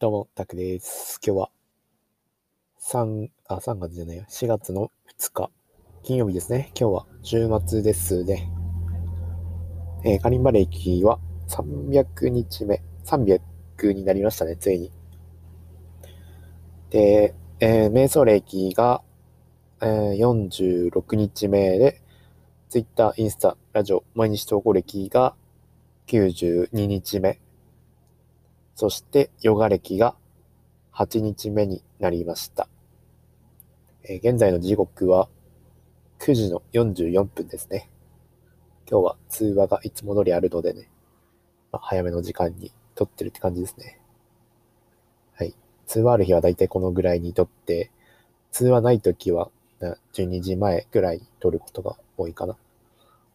どうも、タクです。今日は、3、あ、3月じゃないよ。4月の2日、金曜日ですね。今日は週末ですね。えーカリンバ歴は300日目、300になりましたね、ついに。で、えー瞑想歴が、えー46日目で、Twitter、インスタ、ラジオ、毎日投稿歴が92日目。そして、ヨガ歴が8日目になりました。え現在の時刻は9時の44分ですね。今日は通話がいつも通りあるのでね、まあ、早めの時間に撮ってるって感じですね。はい。通話ある日はだいたいこのぐらいに撮って、通話ない時は12時前ぐらいに撮ることが多いかな。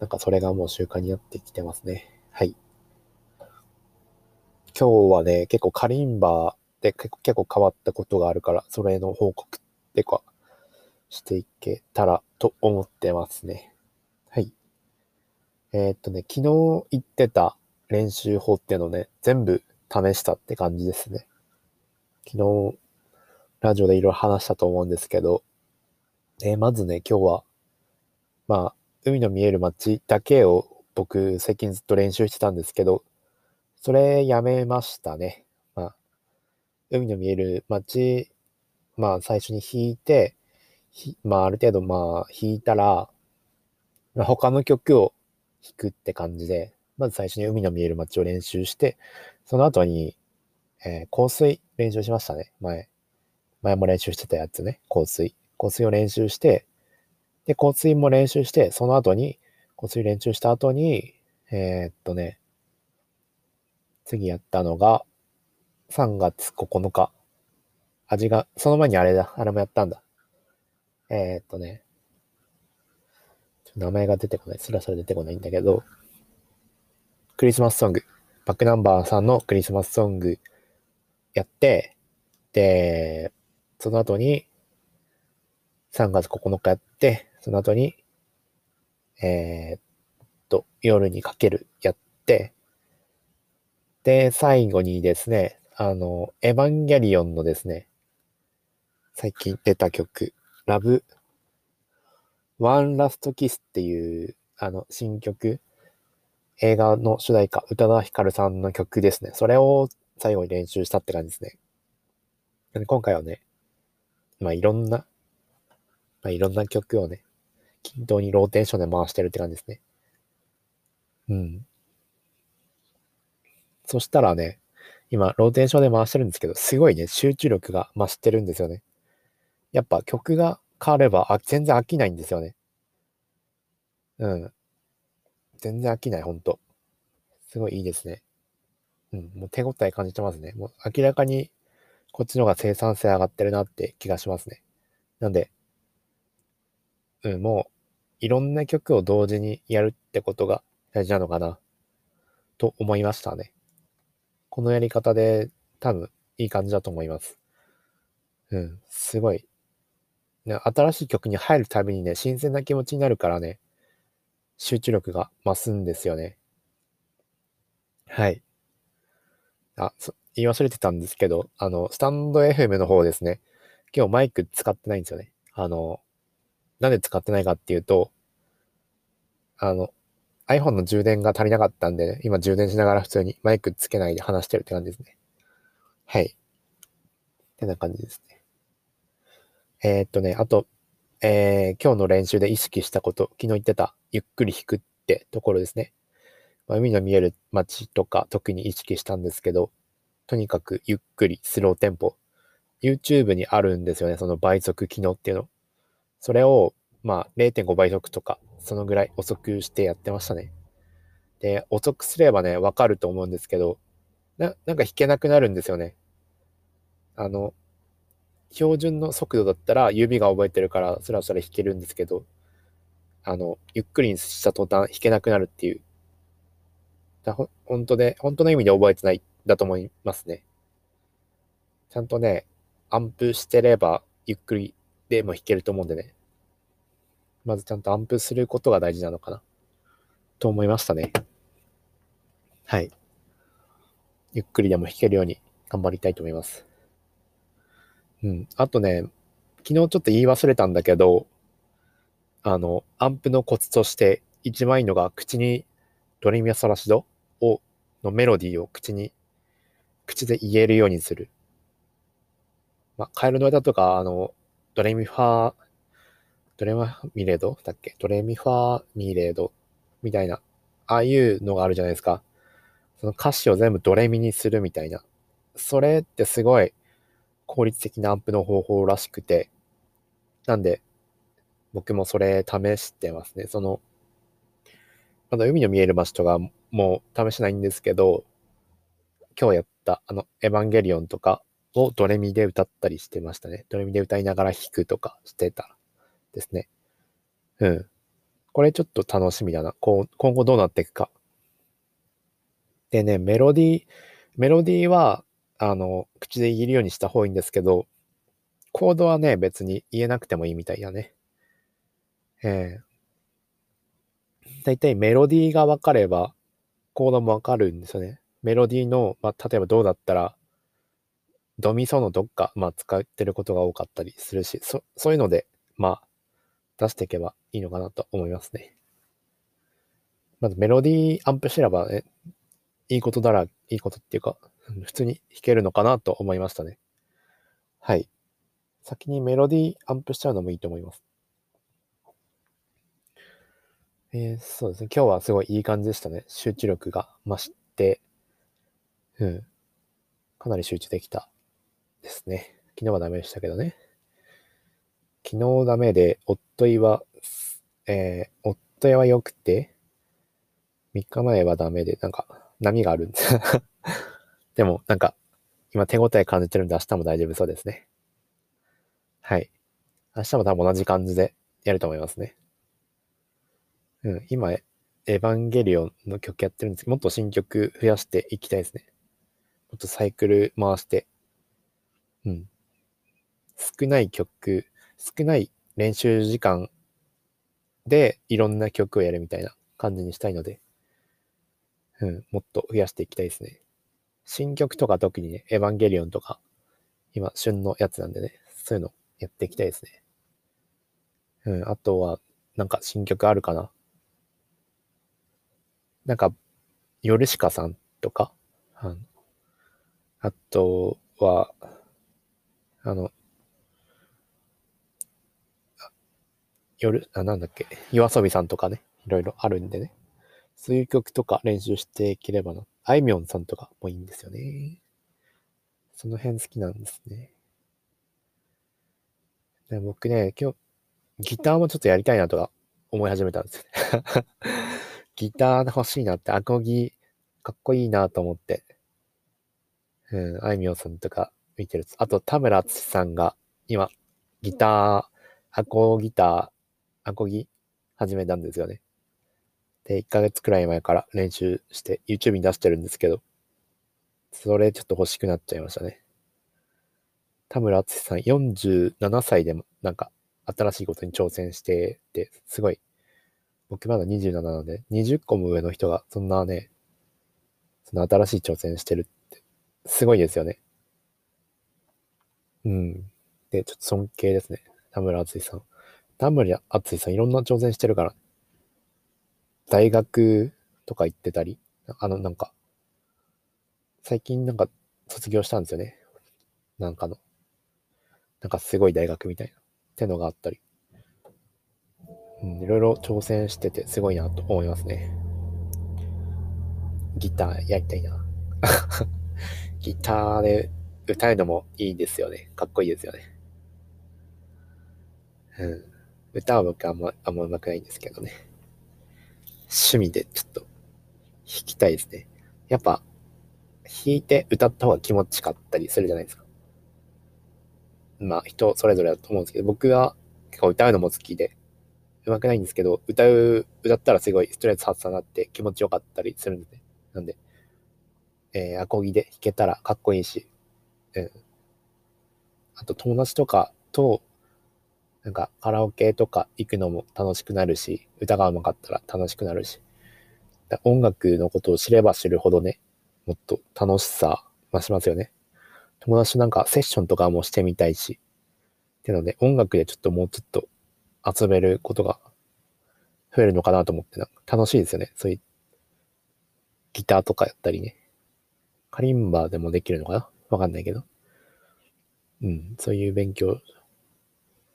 なんかそれがもう習慣になってきてますね。はい。今日はね、結構カリンバで結構変わったことがあるから、それの報告ってか、していけたらと思ってますね。はい。えーっとね、昨日言ってた練習法っていうのね、全部試したって感じですね。昨日、ラジオでいろいろ話したと思うんですけど、えーまずね、今日は、まあ、海の見える街だけを僕、最近ずっと練習してたんですけど、それやめましたね。まあ、海の見える街、まあ最初に弾いて、まあある程度まあ弾いたら、まあ、他の曲を弾くって感じで、まず最初に海の見える街を練習して、その後に、えー香水練習しましたね。前。前も練習してたやつね。香水。香水を練習して、で、香水も練習して、その後に、香水練習した後に、えーっとね、次やったのが、3月9日。味が、その前にあれだ、あれもやったんだ。えー、っとね、名前が出てこない、スラスラ出てこないんだけど、クリスマスソング、バックナンバーさんのクリスマスソングやって、で、その後に、3月9日やって、その後に、えー、っと、夜にかけるやって、で、最後にですね、あの、エヴァンゲリオンのですね、最近出た曲、ラブ、ワンラストキスっていう、あの、新曲、映画の主題歌、宇多田ヒカルさんの曲ですね。それを最後に練習したって感じですね。で今回はね、まあいろんな、まあいろんな曲をね、均等にローテーションで回してるって感じですね。うん。そしたらね、今、ローテーションで回してるんですけど、すごいね、集中力が増してるんですよね。やっぱ曲が変われば、あ、全然飽きないんですよね。うん。全然飽きない、ほんと。すごいいいですね。うん、もう手応え感じてますね。もう明らかに、こっちの方が生産性上がってるなって気がしますね。なんで、うん、もう、いろんな曲を同時にやるってことが大事なのかな、と思いましたね。このやり方で多分いい感じだと思います。うん、すごい。ね、新しい曲に入るたびにね、新鮮な気持ちになるからね、集中力が増すんですよね。はい。あ、そ言い忘れてたんですけど、あの、スタンド FM の方ですね。今日マイク使ってないんですよね。あの、なんで使ってないかっていうと、あの、iPhone の充電が足りなかったんで、今充電しながら普通にマイクつけないで話してるって感じですね。はい。ってな感じですね。えーっとね、あと、えー今日の練習で意識したこと、昨日言ってた、ゆっくり弾くってところですね。まあ、海の見える街とか特に意識したんですけど、とにかくゆっくり、スローテンポ。YouTube にあるんですよね、その倍速機能っていうの。それを、まあ、0.5倍速とか、そのぐらい遅くしてやってましたね。で、遅くすればね、わかると思うんですけど、な、なんか弾けなくなるんですよね。あの、標準の速度だったら指が覚えてるからスラスラ弾けるんですけど、あの、ゆっくりにした途端弾けなくなるっていう。だほ本当で、本当の意味で覚えてない、だと思いますね。ちゃんとね、アンプしてればゆっくりでも弾けると思うんでね。まずちゃんとアンプすることが大事なのかな。と思いましたね。はい。ゆっくりでも弾けるように頑張りたいと思います。うん。あとね、昨日ちょっと言い忘れたんだけど、あの、アンプのコツとして一番いいのが口にドレミアソラシドを、のメロディーを口に、口で言えるようにする。まあ、カエルの歌とか、あの、ドレミファー、ドレマミレードだっけ？ドレミファーミレードみたいな、ああいうのがあるじゃないですか。その歌詞を全部ドレミにするみたいな。それってすごい効率的なアンプの方法らしくて、なんで、僕もそれ試してますね。その、まだ海の見える場所とかもう試しないんですけど、今日やったあの、エヴァンゲリオンとかをドレミで歌ったりしてましたね。ドレミで歌いながら弾くとかしてたですね。うん。これちょっと楽しみだな。こう今後どうなっていくか。でね、メロディー、メロディーは、あの、口で言えるようにした方がいいんですけど、コードはね、別に言えなくてもいいみたいだね。えー、だいたいメロディーが分かれば、コードも分かるんですよね。メロディーの、まあ、例えばどうだったら、ドミソのどっか、まあ、使ってることが多かったりするし、そ、そういうので、まあ、出していけばいいのかなと思いますね。まずメロディーアンプすればね、いいことだら、いいことっていうか、普通に弾けるのかなと思いましたね。はい。先にメロディーアンプしちゃうのもいいと思います。えー、そうですね。今日はすごいいい感じでしたね。集中力が増して、うん。かなり集中できたですね。昨日はダメでしたけどね。昨日ダメで、夫いは、えー、夫いは良くて、3日前はダメで、なんか、波があるんです。でも、なんか、今手応え感じてるんで明日も大丈夫そうですね。はい。明日も多分同じ感じでやると思いますね。うん、今、エヴァンゲリオンの曲やってるんですけど、もっと新曲増やしていきたいですね。もっとサイクル回して、うん。少ない曲少ない練習時間でいろんな曲をやるみたいな感じにしたいので、うん、もっと増やしていきたいですね。新曲とか特にね、エヴァンゲリオンとか、今、旬のやつなんでね、そういうのやっていきたいですね。うん、あとは、なんか新曲あるかな？なんか、ヨルシカさんとか、ああとは、あの、夜、あ、なんだっけ、夜遊びさんとかね、いろいろあるんでね。そういう曲とか練習していければな。あいみょんさんとかもいいんですよね。その辺好きなんですね。で僕ね、今日、ギターもちょっとやりたいなとか思い始めたんです。ギター欲しいなって、アコギ、かっこいいなと思って。うん、あいみょんさんとか見てる。あと、田村淳さんが今、ギター、アコギター、アコギ始めたんですよね。で、1ヶ月くらい前から練習して YouTube に出してるんですけど、それちょっと欲しくなっちゃいましたね。田村淳さん47歳でもなんか新しいことに挑戦してて、すごい、僕まだ27なので、20個も上の人がそんなね、その新しい挑戦してるって、すごいですよね。うん。で、ちょっと尊敬ですね。田村淳さん。田村淳さんいろんな挑戦してるから、大学とか行ってたり、あの、なんか、最近なんか卒業したんですよね。なんかの、なんかすごい大学みたいな、ってのがあったり。うん、いろいろ挑戦しててすごいなと思いますね。ギターやりたいな。ギターで歌うのもいいですよね。かっこいいですよね。うん。歌は僕あんま、あんま上手くないんですけどね。趣味でちょっと弾きたいですね。やっぱ、弾いて歌った方が気持ちかったりするじゃないですか。まあ、人それぞれだと思うんですけど、僕は結構歌うのも好きで、上手くないんですけど、歌う、歌ったらすごいストレス発散になって気持ちよかったりするんで、なんで、えー、アコギで弾けたらかっこいいし、うん。あと友達とかとなんかカラオケとか行くのも楽しくなるし、歌が上手かったら楽しくなるし、音楽のことを知れば知るほどね、もっと楽しさ増しますよね。友達となんかセッションとかもしてみたいし、っていうので音楽でちょっともうちょっと遊べることが増えるのかなと思って、なんか楽しいですよね。そういうギターとかやったりね。カリンバでもできるのかな？わかんないけど。うん、そういう勉強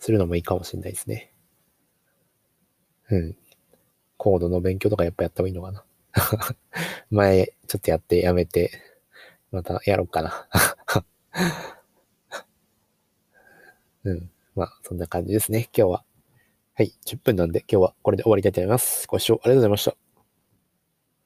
するのもいいかもしれないですね。うん。コードの勉強とかやっぱやった方がいいのかな。前、ちょっとやってやめて、またやろうかな。うん。まあ、そんな感じですね、今日は。はい、10分なんで今日はこれで終わりたいと思います。ご視聴ありがとうございました。